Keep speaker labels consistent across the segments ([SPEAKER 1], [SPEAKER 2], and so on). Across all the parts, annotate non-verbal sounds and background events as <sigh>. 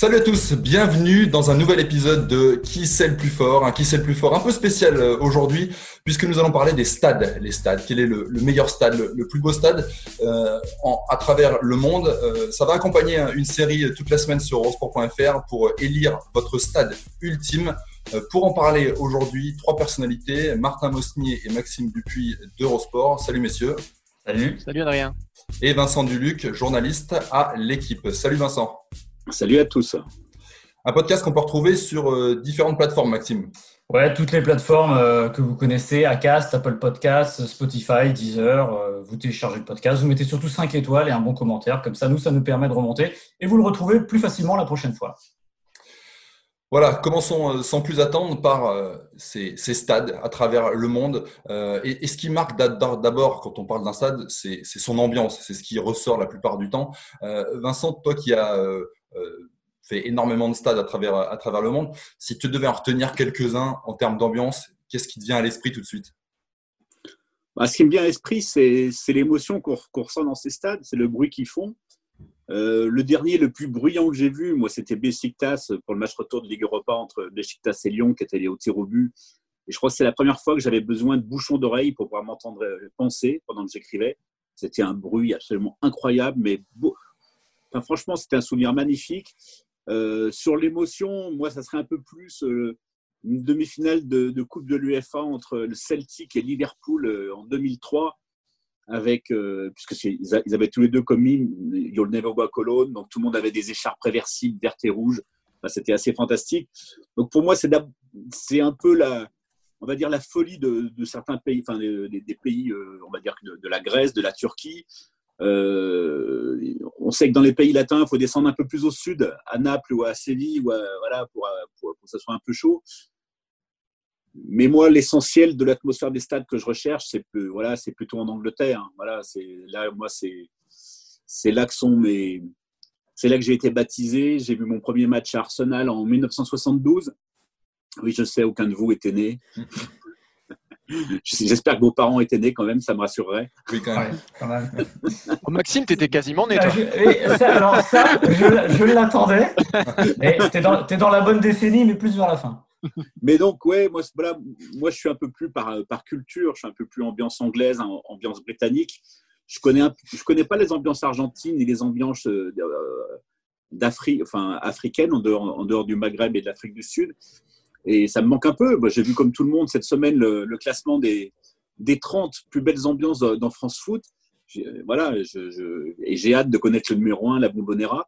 [SPEAKER 1] Salut à tous, bienvenue dans un nouvel épisode de Qui c'est le plus fort Un Qui c'est le plus fort un peu spécial euh, aujourd'hui puisque nous allons parler des stades. Les stades, quel est le, le meilleur stade, le, le plus beau stade euh, en, à travers le monde Euh, Ça va accompagner une série toute la semaine sur eurosport.fr pour élire votre stade ultime. Euh, Pour en parler aujourd'hui, trois personnalités, Martin Mosnier et Maxime Dupuis d'Eurosport. Salut messieurs.
[SPEAKER 2] Salut.
[SPEAKER 3] Salut Adrien.
[SPEAKER 1] Et Vincent Duluc, journaliste à l'équipe. Salut Vincent.
[SPEAKER 2] Salut à tous.
[SPEAKER 1] Un podcast qu'on peut retrouver sur euh, différentes plateformes, Maxime.
[SPEAKER 4] Ouais, toutes les plateformes euh, que vous connaissez, Acast, Apple Podcasts, Spotify, Deezer, euh, vous téléchargez le podcast, vous mettez surtout 5 étoiles et un bon commentaire, comme ça nous, ça nous permet de remonter et vous le retrouvez plus facilement la prochaine fois.
[SPEAKER 1] Voilà, commençons sans plus attendre par ces, ces stades à travers le monde. Et, et ce qui marque d'a- d'abord quand on parle d'un stade, c'est son ambiance, c'est ce qui ressort la plupart du temps. Vincent, toi qui as fait énormément de stades à travers, le monde, si tu devais en retenir quelques-uns en termes d'ambiance, qu'est-ce qui te vient à l'esprit tout de suite?
[SPEAKER 2] Bah, ce qui me vient à l'esprit, c'est l'émotion qu'on ressent dans ces stades, c'est le bruit qu'ils font. Euh, le dernier, le plus bruyant que j'ai vu, moi, c'était Besiktas pour le match retour de Ligue Europa entre Besiktas et Lyon, qui était allé au tir au but. Et je crois que c'est la première fois que j'avais besoin de bouchons d'oreilles pour pouvoir m'entendre euh, penser pendant que j'écrivais. C'était un bruit absolument incroyable, mais beau. Franchement, c'était un souvenir magnifique. Euh, sur l'émotion, moi, ça serait un peu plus euh, une demi-finale de, Coupe de l'UEFA entre le Celtic et Liverpool euh, en 2003, avec, puisque ils, ils avaient tous les deux commis You'll Never Walk Alone, donc tout le monde avait des écharpes réversibles vertes et rouges. C'était assez fantastique. Donc pour moi, c'est un peu la, on va dire la folie de, certains pays, enfin des, pays, on va dire de la Grèce, de la Turquie. Euh, on sait que dans les pays latins, il faut descendre un peu plus au sud, à Naples ou à Séville, ou voilà, pour, pour, que ça soit un peu chaud. Mais moi, l'essentiel de l'atmosphère des stades que je recherche, c'est voilà, c'est plutôt en Angleterre. hein. Voilà, là, moi, c'est là que sont mes, c'est là que j'ai été baptisé. J'ai vu mon premier match à Arsenal en 1972. Oui, je sais, aucun de vous était né. <laughs> J'espère que vos parents étaient nés quand même, ça me rassurerait.
[SPEAKER 1] Oui, quand même.
[SPEAKER 4] Ouais, quand même. <laughs>
[SPEAKER 3] Oh, Maxime, t'étais quasiment né,
[SPEAKER 4] Ah,
[SPEAKER 3] toi.
[SPEAKER 4] je- et ça, alors ça, je, je l'attendais. Et T'es dans, la bonne décennie, mais plus vers la fin.
[SPEAKER 2] Mais donc, ouais, moi, voilà, moi, je suis un peu plus par, par culture, je suis un peu plus ambiance anglaise, hein, ambiance britannique. Je connais, un- je connais pas les ambiances argentines ni les ambiances euh, d'Afrique, enfin africaines en dehors, en dehors du Maghreb et de l'Afrique du Sud. Et ça me manque un peu. J'ai vu comme tout le monde cette semaine le, classement des, des 30 plus belles ambiances dans, France Foot. J'ai- Voilà, et j'ai hâte de connaître le numéro 1, la Bombonera.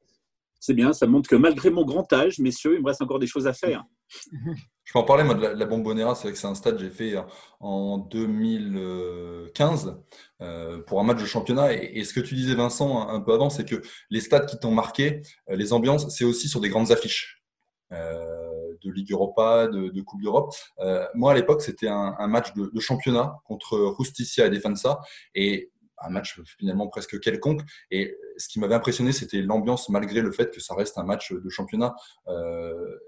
[SPEAKER 2] C'est bien, ça montre que malgré mon grand âge, messieurs, il me reste encore des choses à faire. <laughs>
[SPEAKER 1] Je peux en parler, moi, de la, la Bombonera. C'est vrai que c'est un stade que j'ai fait en 2015 euh, pour un match de championnat. Et, ce que tu disais, Vincent, un, peu avant, c'est que les stades qui t'ont marqué, euh, les ambiances, c'est aussi sur des grandes affiches euh, de Ligue Europa, de, Coupe d'Europe. Euh, moi, à l'époque, c'était un, match de, de championnat contre Justicia et Defensa. Et un match finalement presque quelconque. Et ce qui m'avait impressionné, c'était l'ambiance, malgré le fait que ça reste un match de championnat. Euh,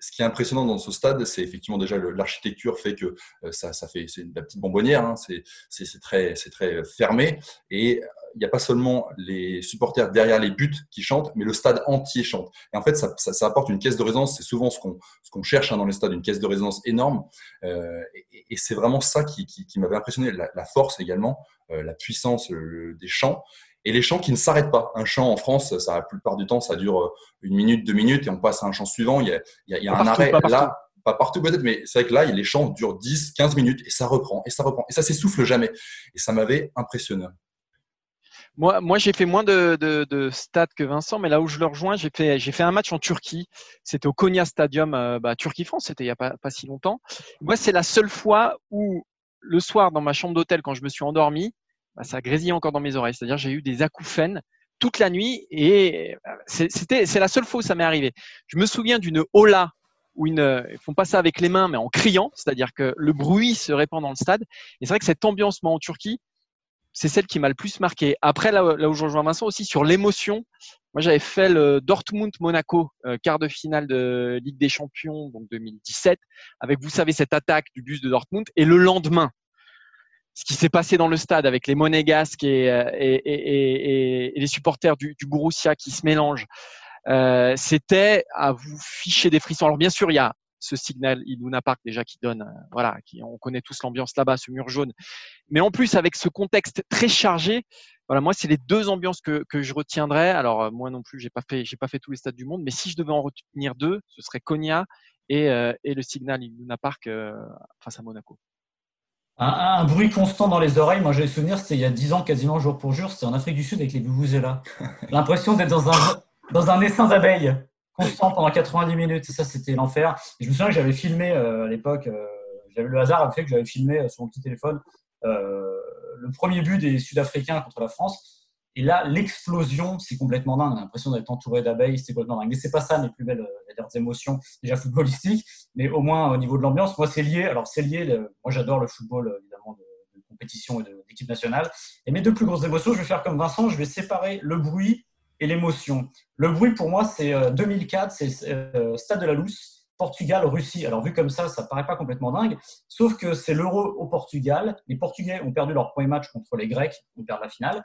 [SPEAKER 1] ce qui est impressionnant dans ce stade, c'est effectivement déjà l'architecture fait que euh, ça, fait c'est la petite bonbonnière, hein, c'est très très fermé et il n'y a pas seulement les supporters derrière les buts qui chantent, mais le stade entier chante. Et en fait, ça, apporte une caisse de résonance. C'est souvent ce qu'on cherche hein, dans les stades, une caisse de résonance énorme. Euh, et c'est vraiment ça qui, m'avait impressionné, la, force également, euh, la puissance euh, des chants et les chants qui ne s'arrêtent pas. Un chant en France, ça, la plupart du temps, ça dure euh, une minute, deux minutes, et on passe à un chant suivant. Il y a, il y a, il y a
[SPEAKER 3] Pas
[SPEAKER 1] un
[SPEAKER 3] partout,
[SPEAKER 1] arrêt.
[SPEAKER 3] pas.
[SPEAKER 1] Là, pas partout peut-être, mais c'est vrai que là, les chants durent 10, 15 minutes, et ça reprend, et ça reprend, et ça s'essouffle jamais. Et ça m'avait impressionné.
[SPEAKER 3] Moi, moi j'ai fait moins de, de, de stades que Vincent, mais là où je le rejoins, j'ai fait, j'ai fait un match en Turquie. C'était au Konya Stadium, euh, bah, Turquie-France, c'était il n'y a pas, pas si longtemps. Moi, c'est la seule fois où le soir dans ma chambre d'hôtel quand je me suis endormi, bah, ça grésillait encore dans mes oreilles. C'est-à-dire j'ai eu des acouphènes toute la nuit et euh, c'était c'est la seule fois où ça m'est arrivé. Je me souviens d'une hola où ils ne font pas ça avec les mains mais en criant, c'est-à-dire que le bruit se répand dans le stade. Et c'est vrai que cette ambiance moi en Turquie, c'est celle qui m'a le plus marqué. Après là, où je rejoins Vincent aussi sur l'émotion. Moi j'avais fait le Dortmund Monaco euh, quart de finale de Ligue des Champions donc 2017 avec vous savez cette attaque du bus de Dortmund et le lendemain ce qui s'est passé dans le stade avec les monégasques et, euh, et, et, et les supporters du, du Borussia qui se mélangent, euh, c'était à vous ficher des frissons. Alors bien sûr, il y a ce signal Iduna Park déjà qui donne, euh, voilà, qui, on connaît tous l'ambiance là-bas, ce mur jaune. Mais en plus, avec ce contexte très chargé, voilà, moi, c'est les deux ambiances que, que je retiendrai. Alors euh, moi non plus, j'ai pas fait, j'ai pas fait tous les stades du monde, mais si je devais en retenir deux, ce serait Konya et, et le signal Iduna Park face à Monaco.
[SPEAKER 4] Un, un, bruit constant dans les oreilles, moi j'ai le souvenir, c'était il y a 10 ans quasiment jour pour jour, c'était en Afrique du Sud avec les Vuvuzela. <laughs> L'impression d'être dans un, dans un essaim d'abeilles constant pendant 90 minutes, ça c'était l'enfer. Et je me souviens que j'avais filmé euh, à l'époque, euh, j'avais le hasard a fait que j'avais filmé euh, sur mon petit téléphone le premier but des Sud-Africains contre la France. Et là, l'explosion, c'est complètement dingue. On a l'impression d'être entouré d'abeilles, c'est complètement dingue. Mais c'est pas ça mes plus belles euh, émotions déjà footballistiques, mais au moins au niveau de l'ambiance, moi c'est lié. Alors c'est lié. Moi j'adore le football évidemment de, compétition et d'équipe nationale. Et mes deux plus grosses émotions, je vais faire comme Vincent, je vais séparer le bruit et l'émotion. Le bruit pour moi c'est 2004, c'est euh, Stade de la Lousse. Portugal, Russie. Alors vu comme ça, ça paraît pas complètement dingue, sauf que c'est l'Euro au Portugal. Les Portugais ont perdu leur premier match contre les Grecs, ils perdent la finale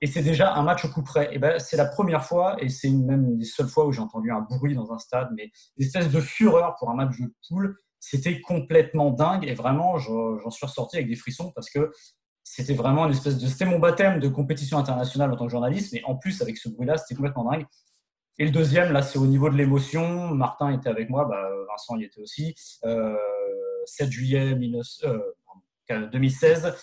[SPEAKER 4] et c'est déjà un match au coup près. Et ben, c'est la première fois, et c'est même des seules fois où j'ai entendu un bruit dans un stade, mais une espèce de fureur pour un match de poule. C'était complètement dingue, et vraiment, j'en suis ressorti avec des frissons parce que c'était vraiment une espèce de. C'était mon baptême de compétition internationale en tant que journaliste, mais en plus, avec ce bruit-là, c'était complètement dingue. Et le deuxième, là, c'est au niveau de l'émotion. Martin était avec moi, bah, Vincent y était aussi. Euh, 7 juillet 2016,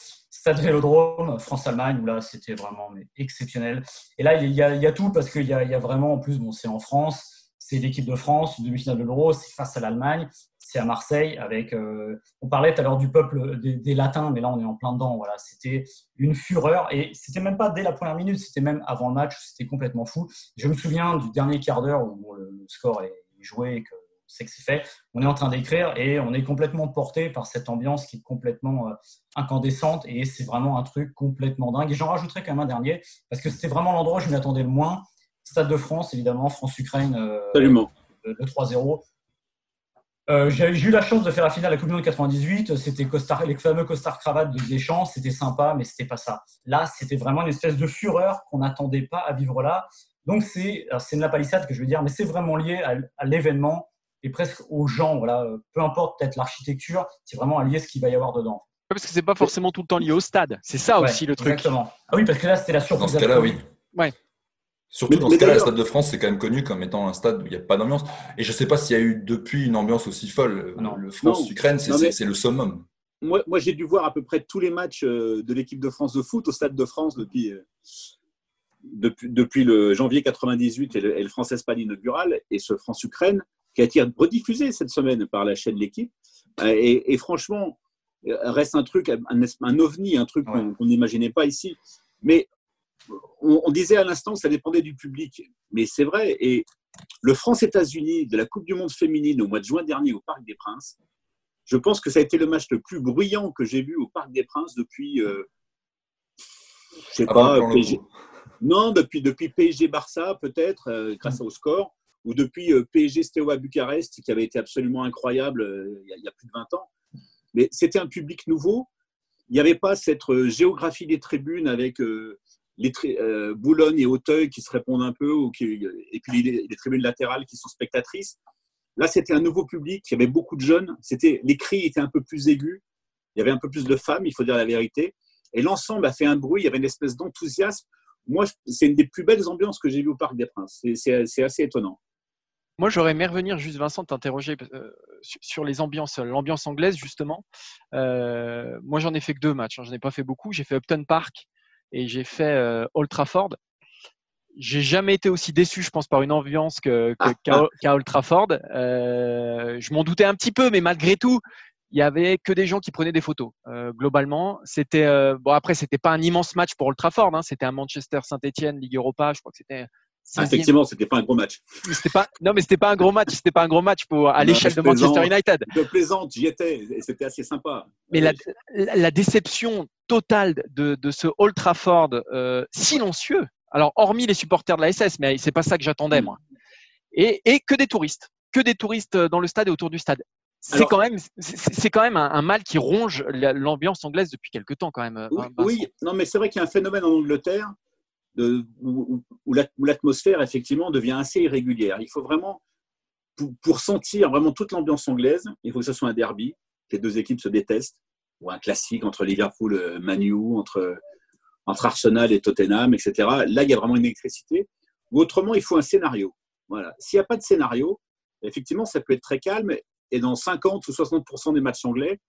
[SPEAKER 4] Stade Vélodrome, France-Allemagne, où là, c'était vraiment exceptionnel. Et là, il y, a, tout parce qu'il y, a vraiment, en plus, bon, c'est en France, c'est l'équipe de France, demi-finale de l'Euro, c'est face à l'Allemagne, c'est à Marseille. Avec, euh, on parlait tout à l'heure du peuple des, des, Latins, mais là, on est en plein dedans. Voilà, c'était une fureur et c'était même pas dès la première minute, c'était même avant le match, c'était complètement fou. Je me souviens du dernier quart d'heure où le, score est joué et que c'est que c'est fait. On est en train d'écrire et on est complètement porté par cette ambiance qui est complètement euh, incandescente et c'est vraiment un truc complètement dingue. Et j'en rajouterai quand même un dernier parce que c'était vraiment l'endroit où je m'y attendais le moins. Stade de France, évidemment, France-Ukraine. Euh,
[SPEAKER 2] Absolument.
[SPEAKER 4] Le, le 3-0. Euh, j'ai eu la chance de faire la finale à la Coupe du Monde 98. C'était costard, les fameux costards cravates de Deschamps. C'était sympa, mais c'était pas ça. Là, c'était vraiment une espèce de fureur qu'on n'attendait pas à vivre là. Donc, c'est de la palissade que je veux dire, mais c'est vraiment lié à, à l'événement et presque aux gens. Voilà, peu importe peut-être l'architecture, c'est vraiment lié à ce qu'il va y avoir dedans.
[SPEAKER 3] Parce que c'est pas forcément tout le temps lié au stade. C'est ça
[SPEAKER 4] ouais,
[SPEAKER 3] aussi le truc.
[SPEAKER 4] Exactement. Ah oui, parce que là, c'était la surprise.
[SPEAKER 1] Dans ce cas-là, oui.
[SPEAKER 3] Ouais.
[SPEAKER 1] Surtout mais, dans ce cas-là, le Stade de France, c'est quand même connu comme étant un stade où il n'y a pas d'ambiance. Et je ne sais pas s'il y a eu depuis une ambiance aussi folle. Non. Le France-Ukraine, c'est le summum.
[SPEAKER 2] Moi, moi j'ai dû voir à peu près tous les matchs de l'équipe de France de foot au Stade de France depuis, depuis, depuis le janvier 98 et le, et le France-Espagne inaugural. Et ce France-Ukraine, qui a été rediffusé cette semaine par la chaîne L'équipe. Et, et, franchement, reste un truc, un, un ovni, un truc ouais. qu'on n'imaginait pas ici. Mais on, on disait à l'instant que ça dépendait du public. Mais c'est vrai. Et le France-États-Unis de la Coupe du Monde féminine au mois de juin dernier au Parc des Princes, je pense que ça a été le match le plus bruyant que j'ai vu au Parc des Princes depuis, euh, je sais ah pas, PSG. Non, depuis, depuis PSG-Barça, peut-être, euh, grâce mmh. au score ou depuis euh, PSG Steaua Bucarest, qui avait été absolument incroyable euh, il y a plus de 20 ans. Mais c'était un public nouveau. Il n'y avait pas cette euh, géographie des tribunes avec les Boulogne et Auteuil qui se répondent un peu, et puis les, les, tribunes latérales qui sont spectatrices. Là, c'était un nouveau public. Il y avait beaucoup de jeunes. C'était les cris étaient un peu plus aigus. Il y avait un peu plus de femmes, il faut dire la vérité. Et l'ensemble a fait un bruit. Il y avait une espèce d'enthousiasme. Moi, c'est une des plus belles ambiances que j'ai vues au Parc des Princes. C'est assez étonnant.
[SPEAKER 3] Moi, j'aurais aimé revenir juste, Vincent, t'interroger euh, sur les ambiances, l'ambiance anglaise justement. Euh, moi, j'en ai fait que deux matchs. Hein. J'en ai pas fait beaucoup. J'ai fait Upton Park et j'ai fait euh, Old Trafford. J'ai jamais été aussi déçu, je pense, par une ambiance que, qu'à, qu Old Trafford. Euh, je m'en doutais un petit peu, mais malgré tout, il y avait que des gens qui prenaient des photos. Euh, globalement, c'était euh, bon après c'était pas un immense match pour Old Trafford, hein, c'était un Manchester Saint-Etienne Ligue Europa, je crois que c'était.
[SPEAKER 2] Ah, effectivement, c'était pas un gros match.
[SPEAKER 3] Pas non mais c'était pas un gros match, c'était pas un gros match pour à l'échelle de Manchester United.
[SPEAKER 2] De plaisante, j'y étais et c'était assez sympa.
[SPEAKER 3] Mais la, la, déception totale de, de ce Old Trafford euh, silencieux. Alors hormis les supporters de la SS, mais c'est pas ça que j'attendais moi. Et, et que des touristes, que des touristes dans le stade et autour du stade c'est quand même, c'est quand même un, mal qui ronge l'ambiance anglaise depuis quelque temps quand même.
[SPEAKER 2] Oui, non, mais c'est vrai qu'il y a un phénomène en Angleterre où, l'atmosphère effectivement devient assez irrégulière. Il faut vraiment, pour, sentir vraiment toute l'ambiance anglaise, il faut que ce soit un derby, que les deux équipes se détestent, ou un classique entre Liverpool, et Manu, entre entre Arsenal et Tottenham, etc. Là, il y a vraiment une électricité. Ou autrement, il faut un scénario. Voilà. S'il n'y a pas de scénario, effectivement, ça peut être très calme et dans 50 ou 60% des matchs anglais,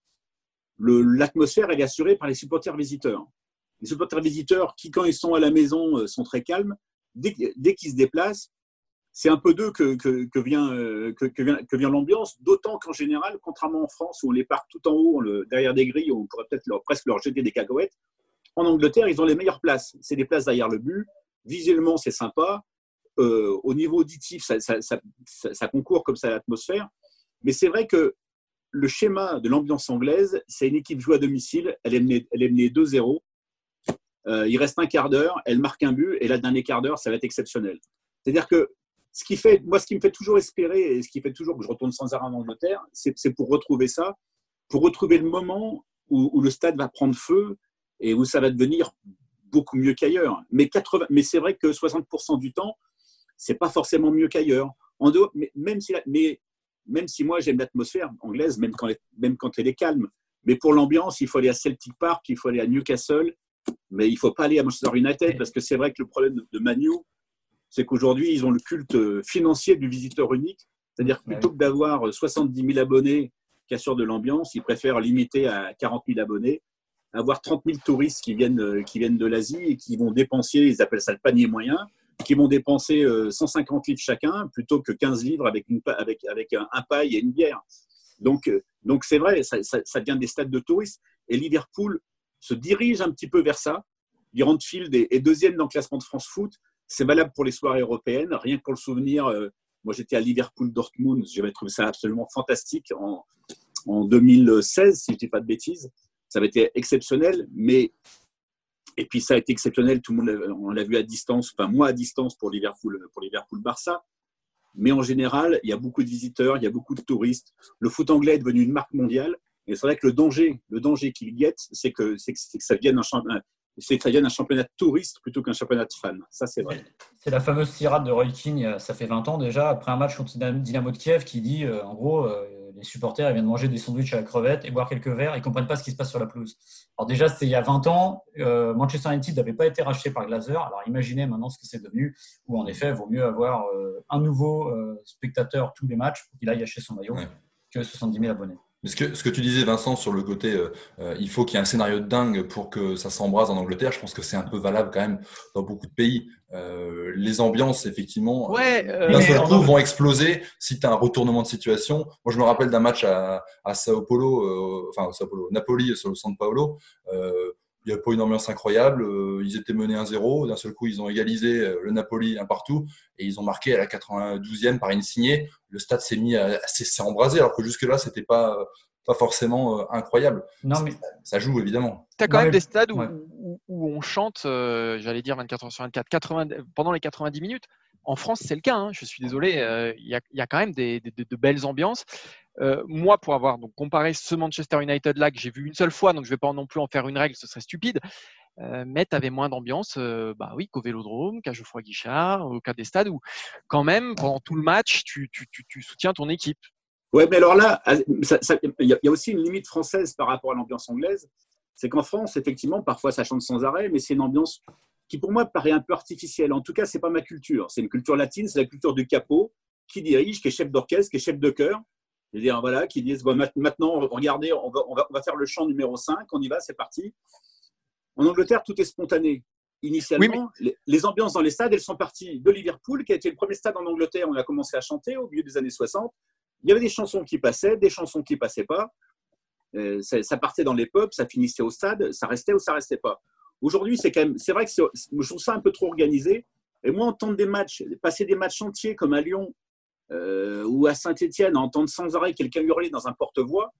[SPEAKER 2] l'atmosphère est assurée par les supporters visiteurs. Les supporters visiteurs qui, quand ils sont à la maison, euh, sont très calmes. Dès, qu'ils se déplacent, c'est un peu d'eux que, que, vient, euh, que, vient, l'ambiance, d'autant qu'en général, contrairement en France, où on les part tout en haut, derrière des grilles, on pourrait peut-être presque leur jeter des cacahuètes, en Angleterre, ils ont les meilleures places. C'est des places derrière le but. Visuellement, c'est sympa. Euh, au niveau auditif, ça, concourt comme ça à l'atmosphère. Mais c'est vrai que le schéma de l'ambiance anglaise, c'est une équipe jouée à domicile, elle est menée, menée 2-0. Euh, il reste un quart d'heure, elle marque un but, et la dernier quart d'heure, ça va être exceptionnel. C'est-à-dire que ce qui moi, ce qui me fait toujours espérer, et ce qui fait toujours que je retourne sans arrêt en Angleterre, c'est pour retrouver ça, pour retrouver le moment où, le stade va prendre feu et où ça va devenir beaucoup mieux qu'ailleurs. Mais, mais c'est vrai que 60% du temps, c'est pas forcément mieux qu'ailleurs. En dehors, même si moi j'aime l'atmosphère anglaise, même quand, même quand elle est calme. Mais pour l'ambiance, il faut aller à Celtic Park, il faut aller à Newcastle, mais il ne faut pas aller à Manchester United parce que c'est vrai que le problème de Manu, c'est qu'aujourd'hui, ils ont le culte financier du visiteur unique. C'est-à-dire que plutôt que d'avoir 70 000 abonnés qui assurent de l'ambiance, ils préfèrent limiter à 40 000 abonnés, avoir 30 000 touristes qui viennent, qui viennent de l'Asie et qui vont dépenser, ils appellent ça le panier moyen, qui vont dépenser 150 euh, livres chacun plutôt que 15 livres avec, une, avec, avec un, paille et une bière. Donc, euh, donc c'est vrai, ça, ça, devient des stades de touristes. Et Liverpool se dirige un petit peu vers ça. Field est, deuxième dans le classement de France Foot. C'est valable pour les soirées européennes. Rien que pour le souvenir, euh, moi j'étais à Liverpool-Dortmund. J'avais trouvé ça absolument fantastique en, en 2016, si je ne dis pas de bêtises. Ça avait été exceptionnel, mais et puis ça a été exceptionnel, tout le monde on l'a vu à distance, enfin moi à distance pour Liverpool, pour Liverpool Barça. Mais en général, il y a beaucoup de visiteurs, il y a beaucoup de touristes. Le foot anglais est devenu une marque mondiale. Et c'est vrai que le danger, le danger qu'il guette, c'est que, c'est que, ça vienne un championnat, c'est que ça vienne un championnat de touristes plutôt qu'un championnat de fans. Ça, c'est vrai.
[SPEAKER 4] C'est la fameuse tirade de Roy King, ça fait 20 ans déjà, après un match contre Dynamo de Kiev, qui dit, euh, en gros, euh, les supporters viennent manger des sandwichs à la crevette et boire quelques verres, ils ne comprennent pas ce qui se passe sur la pelouse. Alors déjà, c'était il y a 20 ans, euh, Manchester United n'avait pas été racheté par Glazer, alors imaginez maintenant ce que c'est devenu, où en effet, il vaut mieux avoir un nouveau spectateur tous les matchs pour qu'il aille acheter son maillot que 70 000 abonnés.
[SPEAKER 1] Ce que, ce que tu disais, Vincent, sur le côté, euh, euh, il faut qu'il y ait un scénario de dingue pour que ça s'embrase en Angleterre, je pense que c'est un peu valable quand même dans beaucoup de pays. Euh, les ambiances, effectivement,
[SPEAKER 3] ouais,
[SPEAKER 1] d'un seul coup, vont exploser si tu as un retournement de situation. Moi, je me rappelle d'un match à, à Sao Paulo, enfin, Sao Paulo, Napoli, sur le San Paolo il n'y a pas une ambiance incroyable. Euh, ils étaient menés 1-0. D'un seul coup, ils ont égalisé euh, le Napoli un partout et ils ont marqué à la 92e par une signée. Le stade s'est mis à, s'est embrasé alors que jusque-là, c'était pas pas forcément euh, incroyable. Non, mais ça joue évidemment.
[SPEAKER 3] Tu as quand même des stades où, où, on chante, j'allais dire 24 heures sur 24, 80, pendant les 90 minutes. En France, c'est le cas. Hein. Je suis désolé. Il y, y, a quand même des, de belles ambiances. Euh, moi, pour avoir comparé ce Manchester United là que j'ai vu une seule fois, donc je ne vais pas non plus en faire une règle, ce serait stupide. Euh, mais tu avais moins d'ambiance, euh, bah oui, qu'au Vélodrome, qu'à Geoffroy Guichard, au cas des stades où quand même pendant tout le match, tu, soutiens ton équipe.
[SPEAKER 2] Ouais, mais alors là, ah, il y, a aussi une limite française par rapport à l'ambiance anglaise. C'est qu'en France, effectivement, parfois ça chante sans arrêt, mais c'est une ambiance qui pour moi paraît un peu artificielle. En tout cas, c'est pas ma culture. C'est une culture latine, c'est la culture du capot qui dirige, qui est chef d'orchestre, qui est chef de chœur dire, voilà, qui disent maintenant, regardez, on va, on, va, faire le chant numéro 5, on y va, c'est parti. En Angleterre, tout est spontané. Initialement, les, ambiances dans les stades, elles sont parties de Liverpool, qui a été le premier stade en Angleterre on a commencé à chanter au milieu des années 60. Il y avait des chansons qui passaient, des chansons qui passaient pas. Euh, ça, partait dans les pubs, ça finissait au stade, ça restait ou ça restait pas. Aujourd'hui, c'est quand même, c'est vrai que je trouve ça un peu trop organisé. Et moi, entendre des matchs, passer des matchs entiers comme à Lyon ou à Saint-Etienne, entendre sans arrêt quelqu'un hurler dans un porte-voix,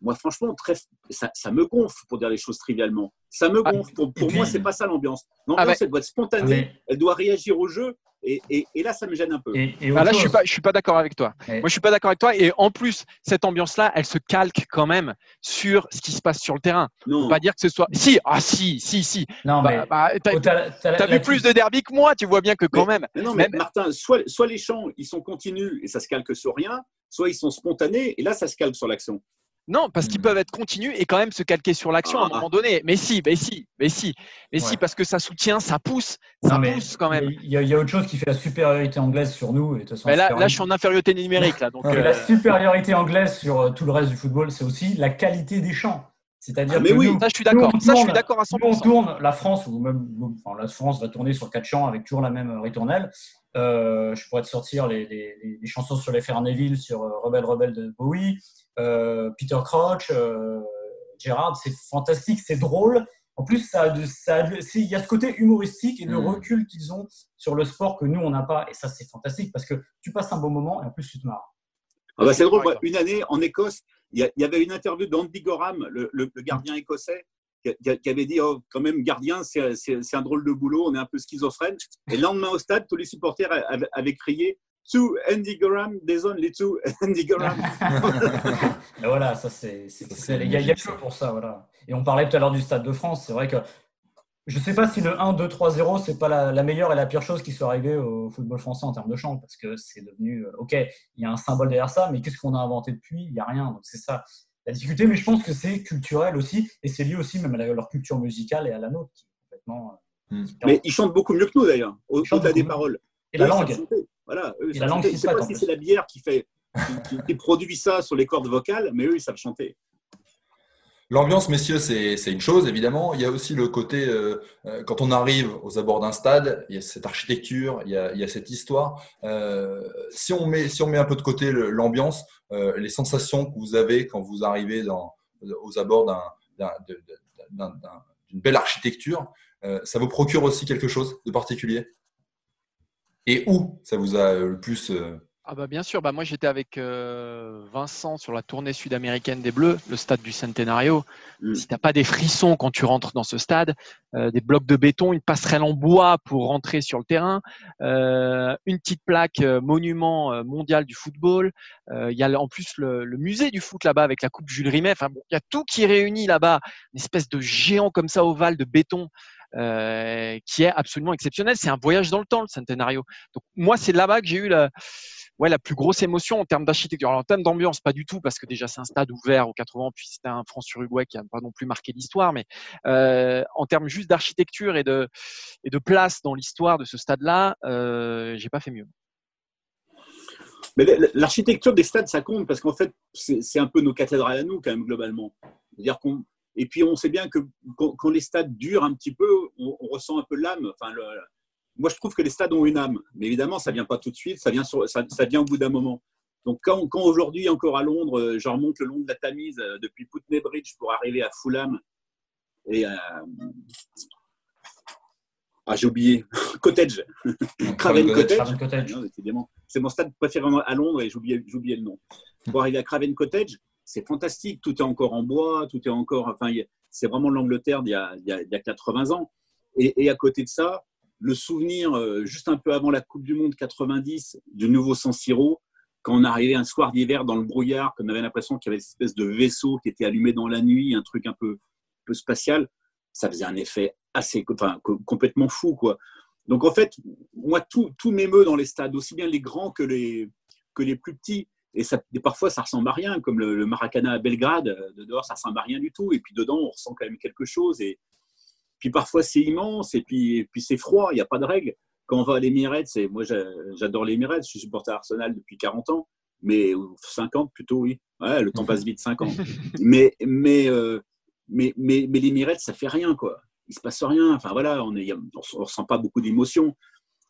[SPEAKER 2] moi, franchement, très, ça, ça, me gonfle pour dire les choses trivialement. Ça me ah, gonfle. Pour, pour moi, c'est pas ça l'ambiance. L'ambiance, ah, elle doit être spontanée, ah, elle doit réagir au jeu. Et, et, et, là, ça me gêne un peu.
[SPEAKER 3] Et, ah, là, je suis pas, je suis pas d'accord avec toi. Moi, je suis pas d'accord avec toi. Et en plus, cette ambiance-là, elle se calque quand même sur ce qui se passe sur le terrain. Non. Faut pas dire que ce soit. Si, ah si, si, si. Non, bah, mais bah, t'as, as vu plus de derby que moi. Tu vois bien que quand même.
[SPEAKER 2] Mais non, mais Martin, soit, soit les chants, ils sont continus et ça se calque sur rien, soit ils sont spontanés et là, ça se calque sur l'action.
[SPEAKER 3] Non, parce qu'ils hmm. peuvent être continus et quand même se calquer sur l'action à un ah. moment donné. Mais si, mais si, mais si, mais si, parce que ça soutient, ça pousse, ça pousse quand même.
[SPEAKER 4] Il y, a autre chose qui fait la supériorité anglaise sur nous. Et
[SPEAKER 3] là, là, je suis en infériorité numérique. Là, donc,
[SPEAKER 4] La euh, supériorité anglaise sur euh, tout le reste du football, c'est aussi la qualité des champs. C'est-à-dire
[SPEAKER 3] ah, que oui, ça je suis d'accord. Ça je suis d'accord à 100%.
[SPEAKER 4] on tourne la France ou même enfin, la France va tourner sur quatre champs avec toujours la même ritournelle. Euh, je pourrais te sortir les, les, les, chansons sur les Neville, sur Rebelle Rebelle de Bowie, euh, Peter Crouch, euh, Gérard, c'est fantastique, c'est drôle. En plus, ça, ça, il y a ce côté humoristique et de mm. recul qu'ils ont sur le sport que nous, on n'a pas. Et ça, c'est fantastique parce que tu passes un bon moment et en plus, tu te marres.
[SPEAKER 2] Ah bah c'est drôle. Une année, en Écosse, il y, avait une interview d'Andy Gorham, le, gardien écossais, qui, avait dit oh, quand même, gardien, c'est un drôle de boulot, on est un peu schizophrène. Et le lendemain au stade, tous les supporters avaient crié to Andy Graham, there's only two Andy Graham. <laughs> <laughs>
[SPEAKER 4] voilà, ça c'est, il y a, y pour ça, voilà. Et on parlait tout à l'heure du Stade de France. C'est vrai que je ne sais pas si le 1, 2, 3, 0, c'est pas la, meilleure et la pire chose qui soit arrivée au football français en termes de chant, parce que c'est devenu, euh, ok, il y a un symbole derrière ça, mais qu'est-ce qu'on a inventé depuis? Il n'y a rien. Donc c'est ça la difficulté, mais je pense que c'est culturel aussi, et c'est lié aussi même à leur culture musicale et à la nôtre, qui est complètement.
[SPEAKER 2] Euh, hmm. Mais ils chantent beaucoup mieux que nous d'ailleurs, au-delà des paroles.
[SPEAKER 4] Et la langue.
[SPEAKER 2] Voilà, je ne sais pas si c'est la bière qui, fait, qui, produit ça sur les cordes vocales, mais eux, ils savent chanter.
[SPEAKER 1] L'ambiance, messieurs, c'est une chose, évidemment. Il y a aussi le côté, euh, euh, quand on arrive aux abords d'un stade, il y a cette architecture, il y a, il y a cette histoire. Euh, si, on met, si on met un peu de côté l'ambiance, les sensations que vous avez quand vous arrivez dans, aux abords d'une belle architecture, ça vous procure aussi quelque chose de particulier? Et où ça vous a le plus euh,
[SPEAKER 3] ah bah bien sûr, bah moi j'étais avec euh, Vincent sur la tournée sud-américaine des Bleus, le stade du Centenario. Mm. Si tu n'as pas des frissons quand tu rentres dans ce stade, euh, des blocs de béton, une passerelle en bois pour rentrer sur le terrain, une petite plaque monument mondial du football. Il y a en plus le, musée du foot là-bas avec la coupe Jules Rimet. Enfin bon, il y a tout qui réunit là-bas, une espèce de géant comme ça ovale de béton euh, qui est absolument exceptionnel. C'est un voyage dans le temps, le Centenario. Donc moi, c'est là-bas que j'ai eu la, ouais, la plus grosse émotion en termes d'architecture. Alors en termes d'ambiance, pas du tout, parce que déjà c'est un stade ouvert aux 80 puis c'était un France-Uruguay qui n'a pas non plus marqué l'histoire, mais euh, en termes juste d'architecture et de, et de place dans l'histoire de ce stade-là, euh, j'ai pas fait mieux.
[SPEAKER 2] Mais l'architecture des stades, ça compte parce qu'en fait, c'est un peu nos cathédrales à nous, quand même, globalement. C'est-à-dire qu'on et puis, on sait bien que quand, les stades durent un petit peu, on, ressent un peu l'âme. Enfin, moi, je trouve que les stades ont une âme. Mais évidemment, ça ne vient pas tout de suite, ça vient, ça, vient au bout d'un moment. Donc, quand, quand aujourd'hui, encore à Londres, euh, je remonte le long de la Tamise euh, depuis Putney Bridge pour arriver à Fulham et à. Ah, j'ai oublié. <laughs> Cottage. Craven Cottage. C'est mon stade préféré à Londres et j'ai oublié, le nom. Pour arriver à Craven Cottage, c'est fantastique. Tout est encore en bois, tout est encore. Enfin, c'est vraiment l'Angleterre d'il y, a, 80 ans. Et, à côté de ça, le souvenir, euh, juste un peu avant la Coupe du Monde 90, du nouveau San Siro, quand on arrivait un soir d'hiver dans le brouillard, qu'on avait l'impression qu'il y avait une espèce de vaisseau qui était allumé dans la nuit, un truc un peu, peu spatial, ça faisait un effet assez, enfin, complètement fou, quoi. Donc en fait, moi, tout, tout m'émeut dans les stades, aussi bien les grands que les, que les plus petits. Et, ça, parfois, ça ressemble à rien, comme le, Maracana à Belgrade. Euh, de dehors, ça ressemble à rien du tout. Et puis dedans, on ressent quand même quelque chose. Et puis parfois, c'est immense. Et puis, puis c'est froid. Il n'y a pas de règle. Quand on va à l'Emirates, moi, j'adore l'Emirates. Je suis supporter Arsenal depuis 40 ans. Mais 50 plutôt, oui. Ouais, le temps passe vite, 5 ans. <laughs> mais, mais, euh, mais, mais, mais l'Emirates, ça fait rien, quoi. Il se passe rien. Enfin voilà, on ne on ressent pas beaucoup d'émotions.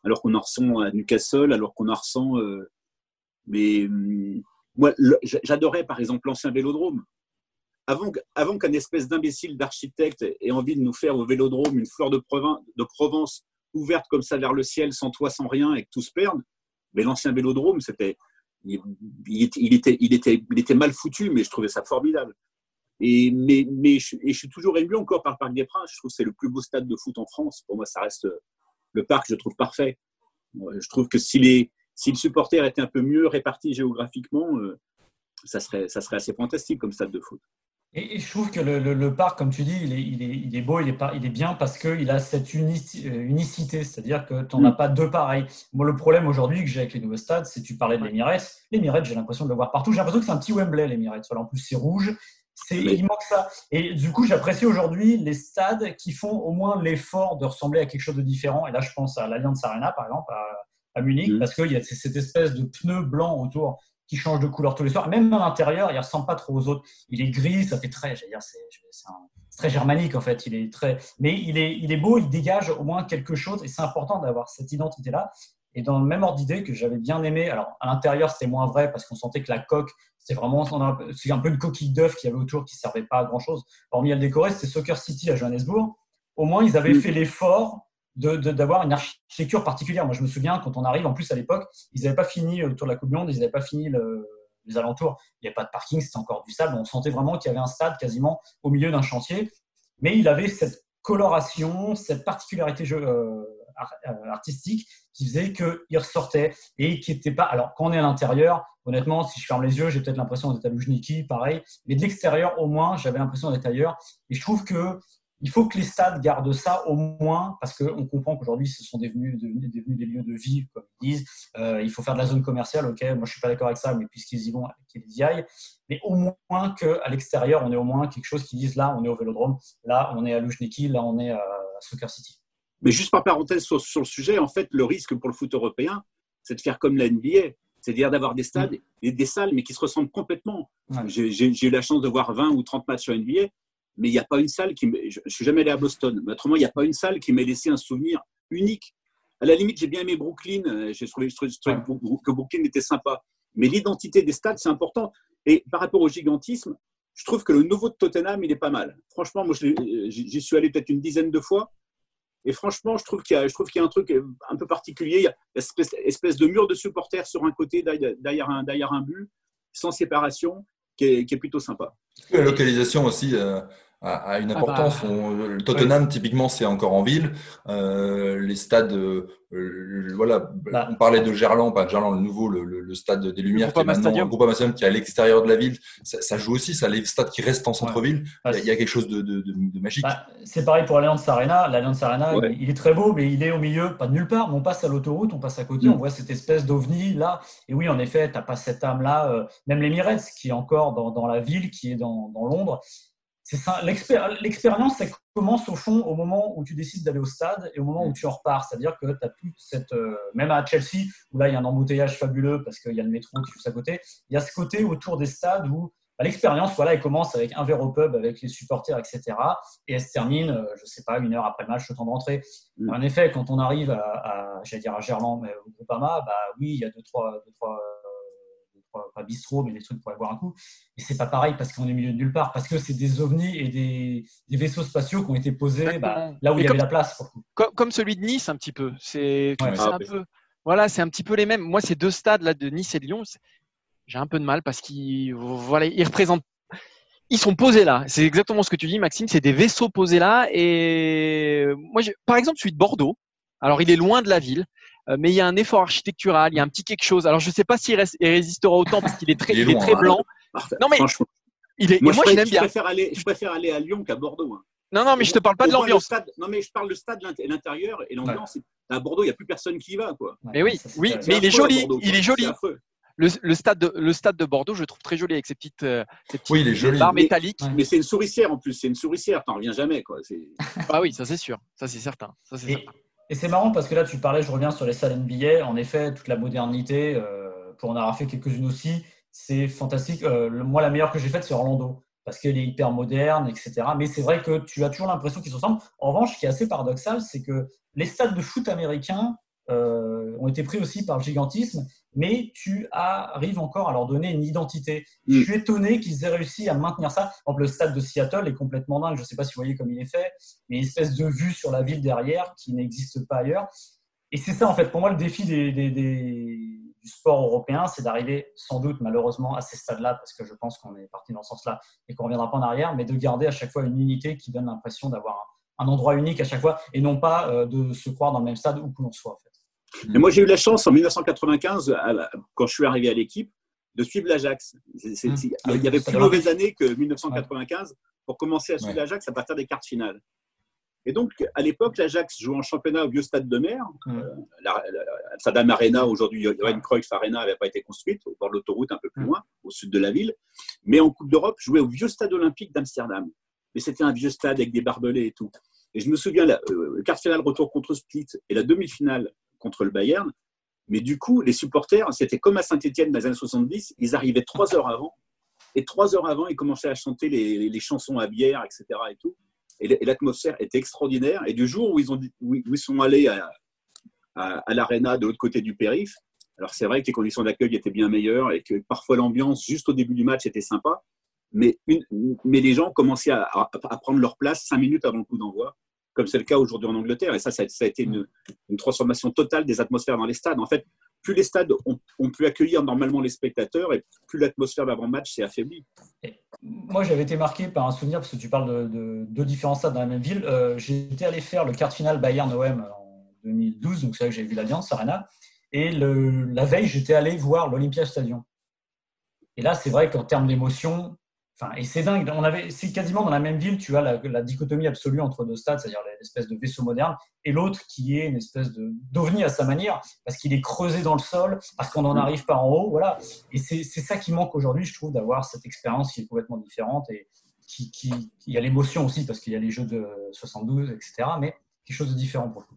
[SPEAKER 2] Alors qu'on en ressent à Newcastle, alors qu'on en ressent. Euh, mais hum, moi, j'adorais par exemple l'ancien vélodrome. avant, qu'un espèce d'imbécile d'architecte ait envie de nous faire au vélodrome une fleur de, Provence ouverte comme ça vers le ciel, sans toit, sans rien, et que tout se perde, mais l'ancien vélodrome, c'était, il, était, il, était, il était mal foutu, mais je trouvais ça formidable. Et, mais, mais je, suis toujours ému encore par le Parc des Princes. Je trouve que c'est le plus beau stade de foot en France. Pour moi, ça reste le parc, je trouve parfait. Je trouve que si, les, si le supporter était un peu mieux réparti géographiquement, euh, ça serait, ça serait assez fantastique comme stade de foot.
[SPEAKER 4] Et, je trouve que le, le, parc, comme tu dis, il est, il est, il est beau, il est, il est bien parce qu'il a cette euh, unicité, c'est-à-dire que tu n'en as mm. pas deux pareils. Moi, le problème aujourd'hui que j'ai avec les nouveaux stades, c'est tu parlais de l'Emirates. L'Emirates, j'ai l'impression de le voir partout. J'ai l'impression que c'est un petit Wembley, l'Emirates. En plus, c'est rouge. C'est, Il manque ça. Et du coup, j'apprécie aujourd'hui les stades qui font au moins l'effort de ressembler à quelque chose de différent. Et là, je pense à l'Allianz Arena, par exemple, à, à Munich, mm. parce qu'il y a cette espèce de pneu blanc autour qui change de couleur tous les soirs. Même à l'intérieur, il ressemble pas trop aux autres. Il est gris, ça fait très, dire, c'est très germanique en fait. Il est très, mais il est, il est beau, il dégage au moins quelque chose et c'est important d'avoir cette identité-là. Et dans le même ordre d'idée que j'avais bien aimé, alors à l'intérieur c'était moins vrai parce qu'on sentait que la coque, c'était vraiment, c'est un peu une coquille d'œuf qui avait autour qui servait pas à grand chose. Hormis à le décorer, c'était Soccer City à Johannesburg. Au moins ils avaient fait l'effort d'avoir une architecture particulière. Moi, je me souviens, quand on arrive, en plus à l'époque, ils n'avaient pas fini autour de la Coupe du Monde, ils n'avaient pas fini les alentours. Il n'y avait pas de parking, c'était encore du sable. On sentait vraiment qu'il y avait un stade quasiment au milieu d'un chantier. Mais il avait cette coloration, cette particularité euh, artistique qui faisait qu'il ressortait et qui n'était pas. Alors, quand on est à l'intérieur, honnêtement, si je ferme les yeux, j'ai peut-être l'impression d'être à Lujniki, pareil. Mais de l'extérieur, au moins, j'avais l'impression d'être ailleurs. Et je trouve que il faut que les stades gardent ça au moins, parce qu'on comprend qu'aujourd'hui, ce sont devenus, devenus, des lieux de vie, comme ils disent. Euh, il faut faire de la zone commerciale, ok, moi je ne suis pas d'accord avec ça, mais puisqu'ils y vont, qu'ils y aillent. Mais au moins qu'à l'extérieur, on ait au moins quelque chose qui dise là, on est au vélodrome, là, on est à Lujniki, là, on est à Soccer City.
[SPEAKER 2] Mais juste par parenthèse sur, le sujet, en fait, le risque pour le foot européen, c'est de faire comme la NBA, c'est-à-dire d'avoir des stades mm. et des salles, mais qui se ressemblent complètement. J'ai eu la chance de voir 20 ou 30 matchs sur NBA mais il n'y a pas une salle qui. Je ne suis jamais allé à Boston, mais autrement, il n'y a pas une salle qui m'ait laissé un souvenir unique. À la limite, j'ai bien aimé Brooklyn, euh, j'ai trouvé, que Brooklyn était sympa. Mais l'identité des stades, c'est important. Et par rapport au gigantisme, je trouve que le nouveau de Tottenham, il est pas mal. Franchement, moi, j'y suis allé peut-être une dizaine de fois. Et franchement, je trouve qu'il y, y, a un truc un peu particulier. Il y a une espèce, de mur de supporters sur un côté, derrière un, derrière un but, sans séparation, qui est, qui est plutôt sympa.
[SPEAKER 1] La localisation aussi, euh, a, une ah importance. Bah, le Tottenham, typiquement, c'est encore en ville. Euh, les stades, euh, voilà, bah. on parlait de Gerland, pas Gerland, le nouveau, le, stade des Lumières, qui est maintenant le Groupama Stadium, qui est à l'extérieur de la ville. Ça, joue aussi, ça, les stades qui restent en centre-ville. Bah, il, y a quelque chose de, de, de, magique.
[SPEAKER 4] c'est pareil pour l'Alliance Arena. L'Alliance Arena, il est très beau, mais il est au milieu, pas de nulle part. on passe à l'autoroute, on passe à côté, mm. on voit cette espèce d'ovni là. Et oui, en effet, tu n'as pas cette âme-là. Euh, même l'Emirates, qui est encore dans, dans, la ville, qui est dans, dans Londres L'expérience, elle commence au fond au moment où tu décides d'aller au stade et au moment où tu en repars. C'est-à-dire que tu as plus cette. Euh, même à Chelsea, où là, il y a un embouteillage fabuleux parce qu'il y a le métro qui juste à côté, il y a ce côté autour des stades où bah, l'expérience, voilà, elle commence avec un verre au pub avec les supporters, etc. Et elle se termine, euh, je ne sais pas, une heure après le match, le temps de rentrer. Mm. En effet, quand on arrive à, j'allais dire à Gerland, mais au Groupama, bah oui, il y a deux, trois, deux, trois pas bistrot, mais des trucs pour aller boire un coup. Et c'est pas pareil parce qu'on est au milieu de nulle part, parce que c'est des ovnis et des, vaisseaux spatiaux qui ont été posés bah, là où il y avait la place.
[SPEAKER 3] Comme, celui de Nice, un petit peu. C'est un peu. Voilà, c'est un petit peu les mêmes. Moi, ces deux stades là de Nice et de Lyon, j'ai un peu de mal parce qu'ils voilà, ils représentent. Ils sont posés là. C'est exactement ce que tu dis, Maxime. C'est des vaisseaux posés là. Et moi, par exemple, celui de Bordeaux. Alors, il est loin de la ville. Euh, mais il y a un effort architectural, il y a un petit quelque chose. Alors je ne sais pas s'il résistera autant parce qu'il est très, il est, très hein. blanc.
[SPEAKER 2] Non mais il est, moi, moi je, l'aime bien. Préfère aller, je préfère aller à Lyon qu'à Bordeaux. Hein.
[SPEAKER 3] Non, non, mais je te parle pas de l'ambiance.
[SPEAKER 2] Non, mais je parle du stade l'intérieur et l'ambiance. À Bordeaux, il n'y a plus personne qui y va. Quoi.
[SPEAKER 3] Mais oui, oui, mais il est joli. il est joli. Le, le, stade de, le stade de Bordeaux, je le trouve très joli avec ses petites, euh, petites
[SPEAKER 1] oui, il est joli.
[SPEAKER 3] barres métalliques.
[SPEAKER 2] Mais, c'est une souricière en plus, c'est une souricière, t'en reviens jamais. Quoi.
[SPEAKER 3] Ah oui, ça c'est sûr, ça c'est certain. Ça, certain.
[SPEAKER 4] Et c'est marrant parce que là, tu parlais, je reviens sur les salles NBA. En effet, toute la modernité, euh, pour en avoir fait quelques-unes aussi, c'est fantastique. Euh, moi, la meilleure que j'ai faite, c'est Orlando parce qu'elle est hyper moderne, etc. Mais c'est vrai que tu as toujours l'impression qu'ils se ressemblent. En revanche, ce qui est assez paradoxal, c'est que les stades de foot américains euh, ont été pris aussi par le gigantisme, mais tu arrives encore à leur donner une identité. Je mm. suis étonné qu'ils aient réussi à maintenir ça. Par exemple, le stade de Seattle est complètement dingue. Je ne sais pas si vous voyez comme il est fait, mais une espèce de vue sur la ville derrière qui n'existe pas ailleurs. Et c'est ça, en fait, pour moi, le défi des, du sport européen, c'est d'arriver sans doute, malheureusement, à ces stades-là, parce que je pense qu'on est parti dans ce sens-là et qu'on ne reviendra pas en arrière, mais de garder à chaque fois une unité qui donne l'impression d'avoir un, endroit unique à chaque fois et non pas euh, de se croire dans le même stade où que l'on soit, en fait.
[SPEAKER 2] Et moi, j'ai eu la chance en 1995, quand je suis arrivé à l'équipe, de suivre l'Ajax. Mmh. Il y avait plus mauvaise année que 1995 pour commencer à suivre l'Ajax à partir des quarts finales. Et donc, à l'époque, l'Ajax jouait en championnat au vieux stade de mer. Mmh. Euh, la, Saddam Arena, aujourd'hui, Johan Cruyff Arena n'avait pas été construite, au bord de l'autoroute, un peu plus mmh. loin, au sud de la ville. Mais en Coupe d'Europe, jouait au vieux stade olympique d'Amsterdam. Mais c'était un vieux stade avec des barbelés et tout. Et je me souviens, euh, le quart final retour contre Split et la demi-finale contre le Bayern. Mais du coup, les supporters, c'était comme à Saint-Etienne dans les années 70, ils arrivaient trois heures avant. Et trois heures avant, ils commençaient à chanter les, chansons à bière, etc. Et tout. Et l'atmosphère était extraordinaire. Et du jour où ils, ont, où ils sont allés à, à, l'aréna de l'autre côté du périph', alors c'est vrai que les conditions d'accueil étaient bien meilleures et que parfois l'ambiance juste au début du match était sympa. Mais, mais les gens commençaient à, à, prendre leur place cinq minutes avant le coup d'envoi comme c'est le cas aujourd'hui en Angleterre. Et ça, ça, a été une, transformation totale des atmosphères dans les stades. En fait, plus les stades ont, pu accueillir normalement les spectateurs et plus l'atmosphère d'avant-match s'est affaiblie.
[SPEAKER 4] Moi, j'avais été marqué par un souvenir, parce que tu parles de, deux différents stades dans la même ville. Euh, j'étais allé faire le quart final Bayern-OM en 2012, donc c'est là que j'ai vu l'Alliance Arena. Et la veille, j'étais allé voir l'Olympia Stadium. Et là, c'est vrai qu'en termes d'émotion, Enfin, et c'est dingue. On avait, c'est quasiment dans la même ville, tu as la, dichotomie absolue entre deux stades, c'est-à-dire l'espèce de vaisseau moderne, et l'autre qui est une espèce de d'ovni à sa manière, parce qu'il est creusé dans le sol, parce qu'on n'en mm. arrive pas en haut, voilà. Et c'est, ça qui manque aujourd'hui, je trouve, d'avoir cette expérience qui est complètement différente et qui, qui, il y a l'émotion aussi, parce qu'il y a les jeux de 72, etc. Mais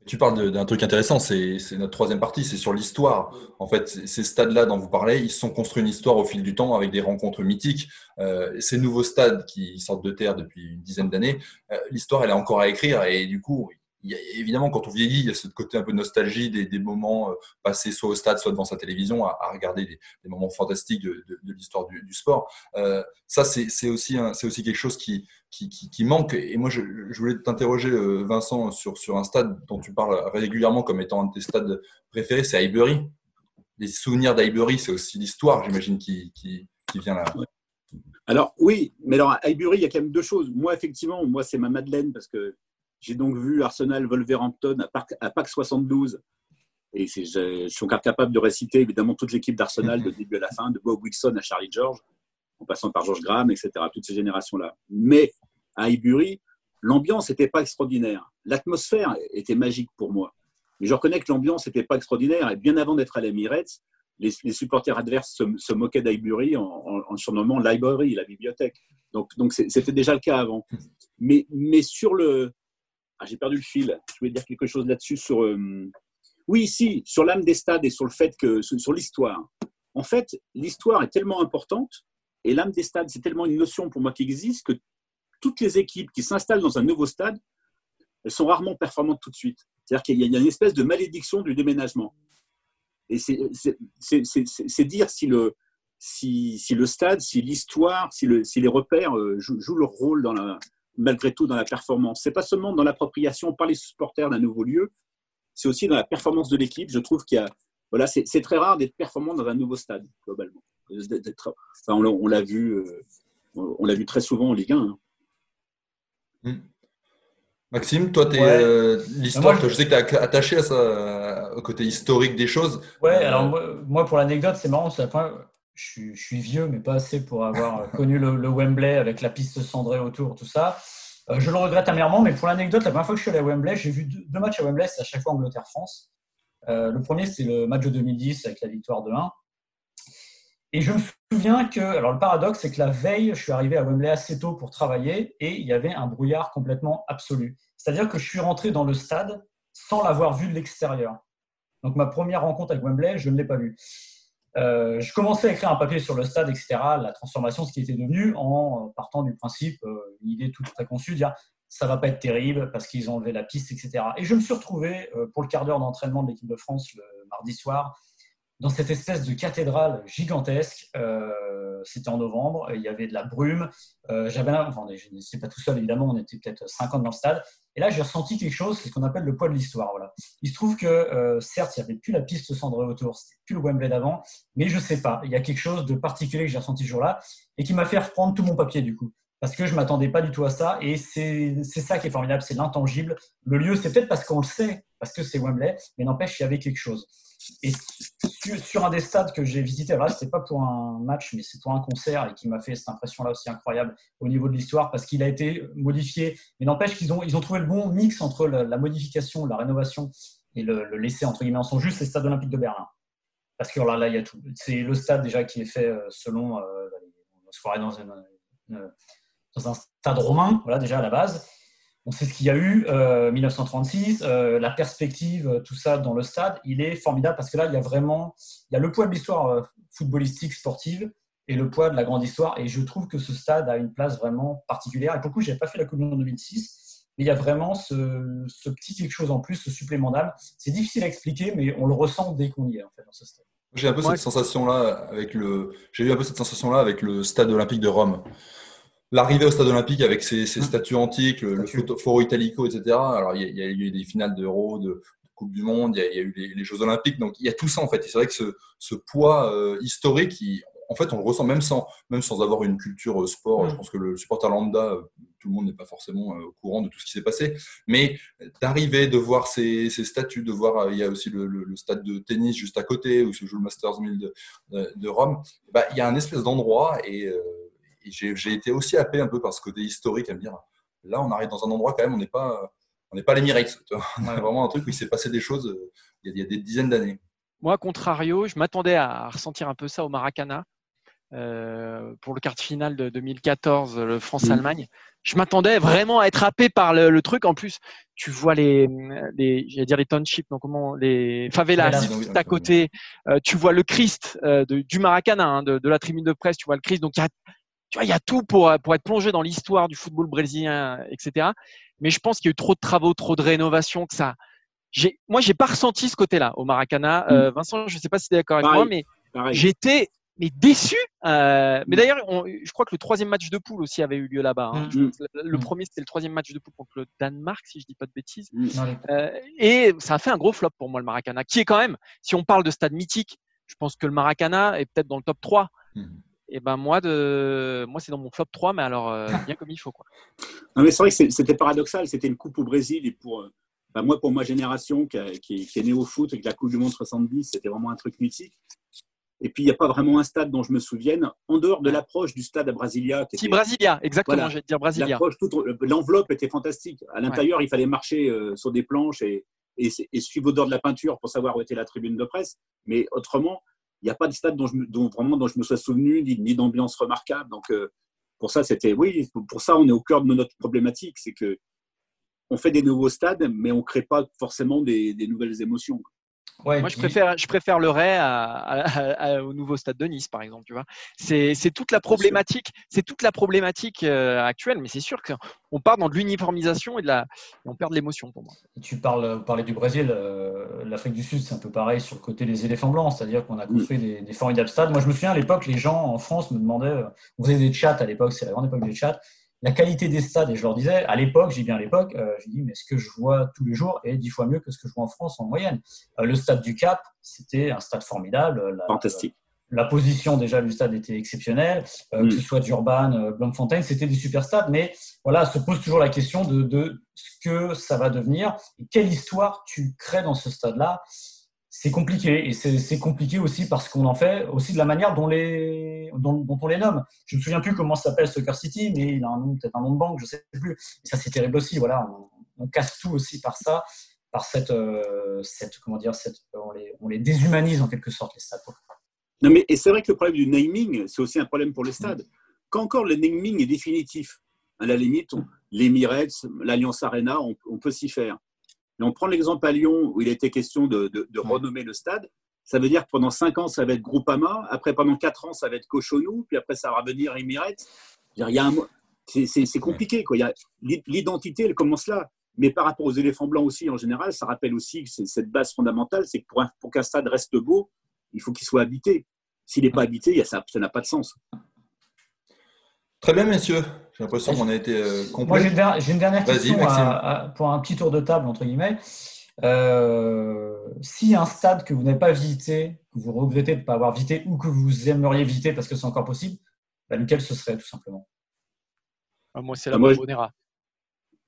[SPEAKER 1] Tu parles d'un truc intéressant, c'est notre troisième partie, c'est sur l'histoire. En fait, ces stades-là dont vous parlez, ils sont construits une histoire au fil du temps avec des rencontres mythiques. Euh, ces nouveaux stades qui sortent de terre depuis une dizaine d'années, euh, l'histoire, elle est encore à écrire et du coup, évidemment, quand on vieillit, il y a ce côté un peu de nostalgie des, moments euh, passés soit au stade, soit devant sa télévision, à, regarder des, moments fantastiques de, l'histoire du, sport. Euh, ça, c'est aussi, quelque chose qui, manque. Et moi, je, voulais t'interroger, euh, Vincent, sur, sur un stade dont tu parles régulièrement comme étant un de tes stades préférés, c'est Highbury. Les souvenirs d'Highbury, c'est aussi l'histoire, j'imagine, qui, qui, vient là.
[SPEAKER 2] Alors oui, mais alors à Highbury, il y a quand même deux choses. Moi, effectivement, moi, c'est ma Madeleine parce que j'ai donc vu Arsenal Wolverhampton à, PAC 72. Et je, suis encore capable de réciter évidemment toute l'équipe d'Arsenal de début à la fin, de Bob Wilson à Charlie George, en passant par George Graham, etc. Toutes ces générations-là. Mais à Highbury, l'ambiance n'était pas extraordinaire. L'atmosphère était magique pour moi. Mais je reconnais que l'ambiance n'était pas extraordinaire. Et bien avant d'être à l'Emirates, les, les, supporters adverses se, moquaient d'Highbury en, en, surnommant Library, la bibliothèque. Donc, donc c'était déjà le cas avant. Mais, mais sur le, ah, j'ai perdu le fil. Je voulais dire quelque chose là-dessus sur. Euh, oui, si, sur l'âme des stades et sur le fait que. sur l'histoire. En fait, l'histoire est tellement importante et l'âme des stades, c'est tellement une notion pour moi qui existe que toutes les équipes qui s'installent dans un nouveau stade, elles sont rarement performantes tout de suite. C'est-à-dire qu'il y a une espèce de malédiction du déménagement. Et c'est dire si le, si, si, le stade, si l'histoire, si, si, les repères euh, jouent, leur rôle dans la, malgré tout dans la performance. C'est pas seulement dans l'appropriation par les supporters d'un nouveau lieu, c'est aussi dans la performance de l'équipe. Je trouve qu'il y a, voilà, c'est très rare d'être performant dans un nouveau stade globalement. on l'a vu, euh, on l'a vu très souvent en Ligue 1. Hein.
[SPEAKER 1] Hmm. Maxime, toi, euh, l'histoire, je... sais que tu es attaché à ça, au côté historique des choses.
[SPEAKER 4] Ouais, alors moi, pour l'anecdote, c'est marrant, c'est je suis, vieux, mais pas assez pour avoir connu le, Wembley avec la piste cendrée autour, tout ça. Euh, je le regrette amèrement, mais pour l'anecdote, la première fois que je suis allé à Wembley, j'ai vu deux, matchs à Wembley, c'est à chaque fois Angleterre-France. Euh, le premier, c'est le match de 2010 avec la victoire de 1. Et je me souviens que, alors le paradoxe, c'est que la veille, je suis arrivé à Wembley assez tôt pour travailler et il y avait un brouillard complètement absolu. C'est-à-dire que je suis rentré dans le stade sans l'avoir vu de l'extérieur. Donc ma première rencontre avec Wembley, je ne l'ai pas vue. Euh, je commençais à écrire un papier sur le stade, etc., la transformation, ce qui était devenu, en partant du principe, euh, une idée toute préconçue, dire ça va pas être terrible parce qu'ils ont enlevé la piste, etc. Et je me suis retrouvé euh, pour le quart d'heure d'entraînement de l'équipe de France le mardi soir dans cette espèce de cathédrale gigantesque. C'était en novembre, il y avait de la brume. J'avais, enfin, je n'étais pas tout seul évidemment, on était peut-être 50 dans le stade. Et là, j'ai ressenti quelque chose, c'est ce qu'on appelle le poids de l'histoire. Voilà. Il se trouve que, certes, il n'y avait plus la piste cendrée autour, c'était plus le Wembley d'avant, mais je sais pas, il y a quelque chose de particulier que j'ai ressenti ce jour-là et qui m'a fait reprendre tout mon papier du coup parce que je m'attendais pas du tout à ça. Et c'est ça qui est formidable, c'est l'intangible. Le lieu, c'est peut-être parce qu'on le sait, parce que c'est Wembley, mais n'empêche, il y avait quelque chose. Et sur, un des stades que j'ai visité, là, c'était pas pour un match, mais c'est pour un concert et qui m'a fait cette impression-là aussi incroyable au niveau de l'histoire parce qu'il a été modifié. Mais n'empêche qu'ils ont, ils ont trouvé le bon mix entre la, modification, la rénovation et le, laisser entre guillemets en son juste, c'est le stade olympique de Berlin. Parce que là, il y a tout. C'est le stade déjà qui est fait euh, selon. Euh, croirait dans dans un stade romain, voilà, déjà à la base. On sait ce qu'il y a eu, 1936, euh, euh, la perspective, euh, tout ça dans le stade, il est formidable parce que là, il y a vraiment il y a le poids de l'histoire footballistique, sportive et le poids de la grande histoire. Et je trouve que ce stade a une place vraiment particulière. Et pour le coup, je n'avais pas fait la Coupe du Monde en 2006, mais il y a vraiment ce, ce, petit quelque chose en plus, ce supplément d'âme. C'est difficile à expliquer, mais on le ressent dès qu'on y est en fait, dans ce stade.
[SPEAKER 1] J'ai un peu cette sensation-là avec le. J'ai eu un peu cette sensation-là avec le stade olympique de Rome l'arrivée au stade olympique avec ses, ses statues antiques, le, le Foro Italico, etc. Alors, il y, a, eu des finales d'Euro, de, de, Coupe du Monde, il y a, eu les, Jeux olympiques. Donc, il y a tout ça, en fait. c'est vrai que ce, ce poids euh, historique, en fait, on le ressent même sans, même sans avoir une culture euh, sport. Je pense que le supporter lambda, euh, tout le monde n'est pas forcément au courant de tout ce qui s'est passé. Mais d'arriver, de voir ces, ces, statues, de voir, il y a aussi le, le, stade de tennis juste à côté où se joue le Masters 1000 de, de, Rome. Bah, il y a un espèce d'endroit et j'ai été aussi happé un peu par ce côté historique à me dire là, on arrive dans un endroit quand même, on n'est pas, on n'est pas l'Emirates. On a vraiment un truc où il s'est passé des choses euh, il y a, des dizaines d'années.
[SPEAKER 3] Moi, contrario, je m'attendais à ressentir un peu ça au Maracana. Euh, pour le quart de finale de 2014, le France-Allemagne. Je m'attendais vraiment à être happé par le, truc. En plus, tu vois les, les j'allais dire les townships, donc comment les favelas à côté. Euh, tu vois le Christ du Maracana, hein, de, de, la tribune de presse. Tu vois le Christ. Donc il y a tu vois, il y a tout pour, pour être plongé dans l'histoire du football brésilien, etc. Mais je pense qu'il y a eu trop de travaux, trop de rénovations, que ça. J'ai, moi, j'ai pas ressenti ce côté-là au Maracana. Mm. Euh, Vincent, je sais pas si tu es d'accord avec moi, mais j'étais mais déçu. Euh, mais d'ailleurs, je crois que le troisième match de poule aussi avait eu lieu là-bas. Hein. Mm. Le, mm. premier, c'était le troisième match de poule contre le Danemark, si je dis pas de bêtises. Euh, et ça a fait un gros flop pour moi, le Maracana, qui est quand même, si on parle de stade mythique, je pense que le Maracana est peut-être dans le top 3 et ben moi, de... moi c'est dans mon flop 3, mais alors euh, bien comme il faut. Quoi. <laughs>
[SPEAKER 2] Non, mais c'est vrai que c'était paradoxal. C'était une coupe au Brésil. Et pour, euh, ben, moi, pour ma génération qui, qui, est née au foot que la Coupe du Monde 70, c'était vraiment un truc mythique. Et puis, il n'y a pas vraiment un stade dont je me souvienne, en dehors de l'approche du stade à Brasilia.
[SPEAKER 3] Si, Brasilia, exactement, je vais dire Brasilia.
[SPEAKER 2] L'enveloppe était fantastique. À l'intérieur, il fallait marcher euh, sur des planches et, et, et suivre l'odeur de la peinture pour savoir où était la tribune de presse. Mais autrement, il n'y a pas de stade dont, je, dont, vraiment dont je me sois souvenu, ni, d'ambiance remarquable. Donc, euh, pour ça, c'était, oui, pour ça, on est au cœur de notre problématique. C'est que on fait des nouveaux stades, mais on ne crée pas forcément des, des nouvelles émotions.
[SPEAKER 3] Moi, je préfère, je préfère le Ray au nouveau stade de Nice, par exemple. Tu vois, c'est, toute la problématique, c'est toute la problématique euh, actuelle. Mais c'est sûr qu'on part dans de l'uniformisation et de la, on perd de l'émotion pour moi.
[SPEAKER 4] Tu parles, vous parlez du Brésil, euh, l'Afrique du Sud, c'est un peu pareil sur le côté des éléphants blancs, c'est-à-dire qu'on a mm. construit des, des, formidables stades. Moi, je me souviens à l'époque, les gens en France me demandaient, euh, on faisait des chats à l'époque, c'est la grande époque des chats la qualité des stades, et je leur disais, à l'époque, j'ai bien à l'époque, euh, j'ai dit, mais ce que je vois tous les jours est dix fois mieux que ce que je vois en France en moyenne. Euh, le stade du Cap, c'était un stade formidable.
[SPEAKER 2] Fantastique.
[SPEAKER 4] La, position déjà du stade était exceptionnelle, euh, que mm. ce soit d'Urban, euh, Bloemfontein, c'était des super stades, mais voilà, se pose toujours la question de, de ce que ça va devenir et quelle histoire tu crées dans ce stade-là c'est compliqué et c'est compliqué aussi parce qu'on en fait aussi de la manière dont, les, dont, on les nomme. Je me souviens plus comment s'appelle Soccer City, mais il a un nom, peut-être un nom de banque, je sais plus. Et ça c'est terrible aussi. Voilà, on, casse tout aussi par ça, par cette, euh, cette comment dire, cette, on les, on les déshumanise en quelque sorte les stades.
[SPEAKER 2] Non mais et c'est vrai que le problème du naming, c'est aussi un problème pour les stades. Quand encore le naming est définitif, à la limite, l'Emirates, l'Alliance Arena, on peut s'y faire on prend l'exemple à Lyon où il était question de, renommer le stade. Ça veut dire que pendant 5 ans, ça va être Groupama. Après, pendant 4 ans, ça va être Cochonou. Puis après, ça va venir Emirates. Un... C'est compliqué. L'identité, elle commence là. Mais par rapport aux éléphants blancs aussi, en général, ça rappelle aussi que cette base fondamentale, c'est que pour, qu'un stade reste beau, il faut qu'il soit habité. S'il n'est pas habité, ça n'a pas de sens.
[SPEAKER 1] Très bien, messieurs. J'ai l'impression qu'on a été euh, complet.
[SPEAKER 4] Moi, j'ai une, dernière question pour un petit tour de table, entre guillemets. Euh, si un stade que vous n'avez pas visité, que vous regrettez de ne pas avoir visité ou que vous aimeriez visiter parce que c'est encore possible, bah, lequel ce serait tout simplement?
[SPEAKER 3] Ah, Moi, c'est la ah, Bombonera.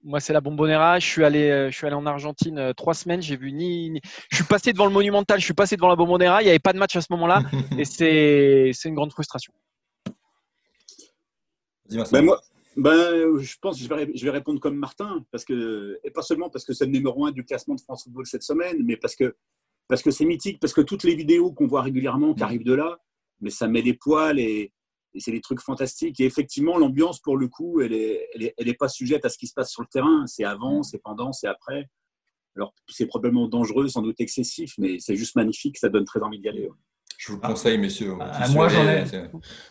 [SPEAKER 3] Moi, c'est la Bombonera. Je suis allé, euh, je suis allé en Argentine euh, trois semaines. J'ai vu ni, Je suis passé devant le Monumental. Je suis passé devant la Bombonera. Il n'y avait pas de match à ce moment-là, <laughs> et c'est, c'est une grande frustration.
[SPEAKER 2] Ben moi, ben, je pense que je vais, je vais, répondre comme Martin, parce que, et pas seulement parce que c'est le numéro un du classement de France Football cette semaine, mais parce que parce que c'est mythique, parce que toutes les vidéos qu'on voit régulièrement qui mm. arrivent de là, mais ça met les poils et, et c'est des trucs fantastiques. Et effectivement, l'ambiance, pour le coup, elle n'est elle est, pas sujette à ce qui se passe sur le terrain. C'est avant, mm. c'est pendant, c'est après. Alors, c'est probablement dangereux, sans doute excessif, mais c'est juste magnifique, ça donne très envie d'y aller.
[SPEAKER 1] Je vous le conseille, messieurs.
[SPEAKER 4] Ah, moi, j'en ai.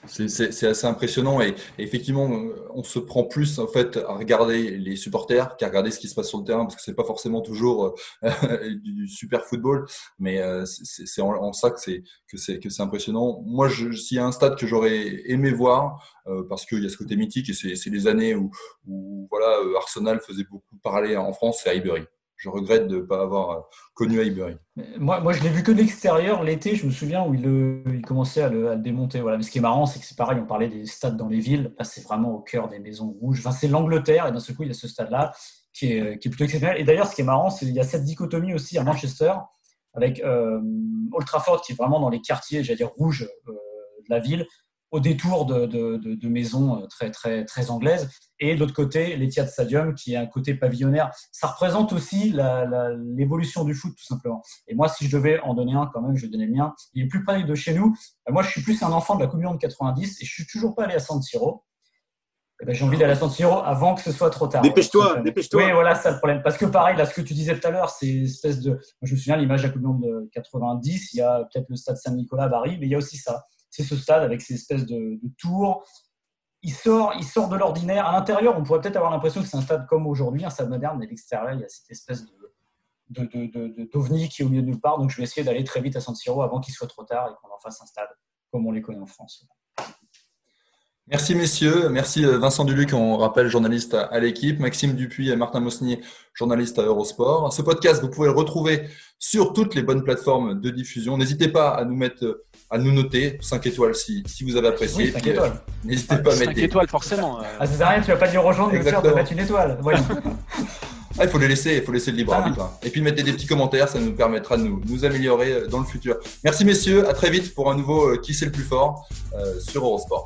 [SPEAKER 1] C'est assez impressionnant et, effectivement, on se prend plus en fait à regarder les supporters qu'à regarder ce qui se passe sur le terrain parce que c'est pas forcément toujours euh, <laughs> du super football, mais euh, c'est en, ça que c'est que c'est que c'est impressionnant. Moi, s'il y a un stade que j'aurais aimé voir euh, parce qu'il y a ce côté mythique et c'est les années où, où voilà Arsenal faisait beaucoup parler en France, c'est Highbury je regrette de ne pas avoir euh, connu Highbury.
[SPEAKER 4] Moi, moi, je l'ai vu que de l'extérieur l'été, je me souviens, où il, il commençait à le, démonter. Voilà. Mais ce qui est marrant, c'est que c'est pareil, on parlait des stades dans les villes. Là, c'est vraiment au cœur des maisons rouges. Enfin, c'est l'Angleterre, et d'un seul coup, il y a ce stade-là qui est, qui est, plutôt exceptionnel. Et d'ailleurs, ce qui est marrant, c'est qu'il y a cette dichotomie aussi à Manchester, avec euh, Old Trafford, qui est vraiment dans les quartiers, j'allais dire, rouges euh, de la ville, au détour de, de, de, maisons euh, très, très, très anglaises. Et de l'autre côté, l'Etihad Stadium, qui est un côté pavillonnaire. Ça représente aussi l'évolution du foot, tout simplement. Et moi, si je devais en donner un, quand même, je vais donner le mien. Il est plus près de chez nous. Euh, moi, je suis plus un enfant de la Communion de 90 et je suis toujours pas allé à San Siro. Eh ben, j'ai envie d'aller à San Siro avant que ce soit trop tard.
[SPEAKER 2] Dépêche-toi, dépêche-toi.
[SPEAKER 4] Oui, voilà, c'est le problème. Parce que pareil, là, ce que tu disais tout à l'heure, c'est espèce de. je me souviens, l'image de la Coupe de 90, il y a peut-être le stade Saint-Nicolas à Paris, mais il y a aussi ça c'est ce stade avec ces espèces de, tours. Il sort, il sort de l'ordinaire. À l'intérieur, on pourrait peut-être avoir l'impression que c'est un stade comme aujourd'hui, un stade moderne, mais à l'extérieur, il y a cette espèce de d'ovni qui est au milieu de nulle part. Donc, je vais essayer d'aller très vite à San Siro avant qu'il soit trop tard et qu'on en fasse un stade comme on les connaît en France.
[SPEAKER 1] Merci messieurs, merci euh, Vincent Duluc, on rappelle journaliste à l'équipe, Maxime Dupuis et Martin Mosnier, journaliste à Eurosport. Ce podcast, vous pouvez le retrouver sur toutes les bonnes plateformes de diffusion. N'hésitez pas à nous mettre, à nous noter 5 étoiles si, si vous avez apprécié.
[SPEAKER 4] Oui, 5 étoiles.
[SPEAKER 1] N'hésitez pas à mettre
[SPEAKER 3] 5 étoiles forcément.
[SPEAKER 4] Ah, ça sert à rien, tu vas pas dire aux gens de mettre une étoile. <laughs>
[SPEAKER 1] Ah, il faut les laisser, il faut laisser le libre ah. arbitre. Hein. Et puis mettez des petits commentaires, ça nous permettra de nous, nous améliorer euh, dans le futur. Merci messieurs, à très vite pour un nouveau euh, Qui c'est le plus fort sur Eurosport.